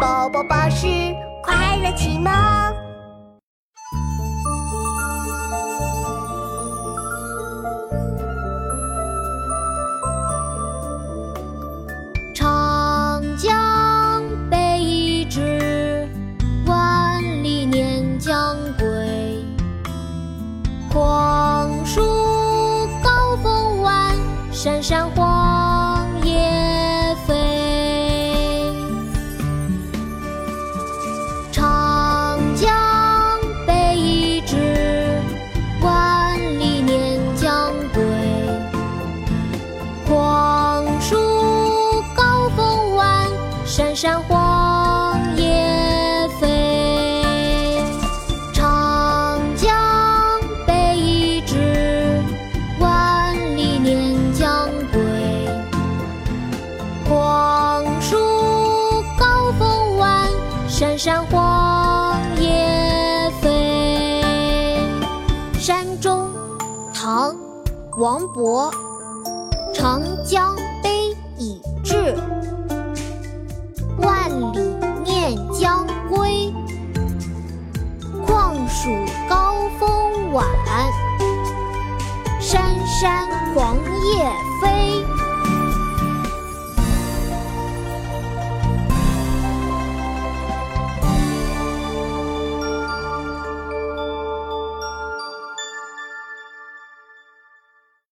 宝宝巴士快乐启蒙。长江北至，万里念将归。黄树高风晚，山山黄山山黄叶飞。长江北至，万里念将归。黄树高风晚，山山黄叶飞。山中，唐，王勃。长江将归。况属高风晚，山山黄叶。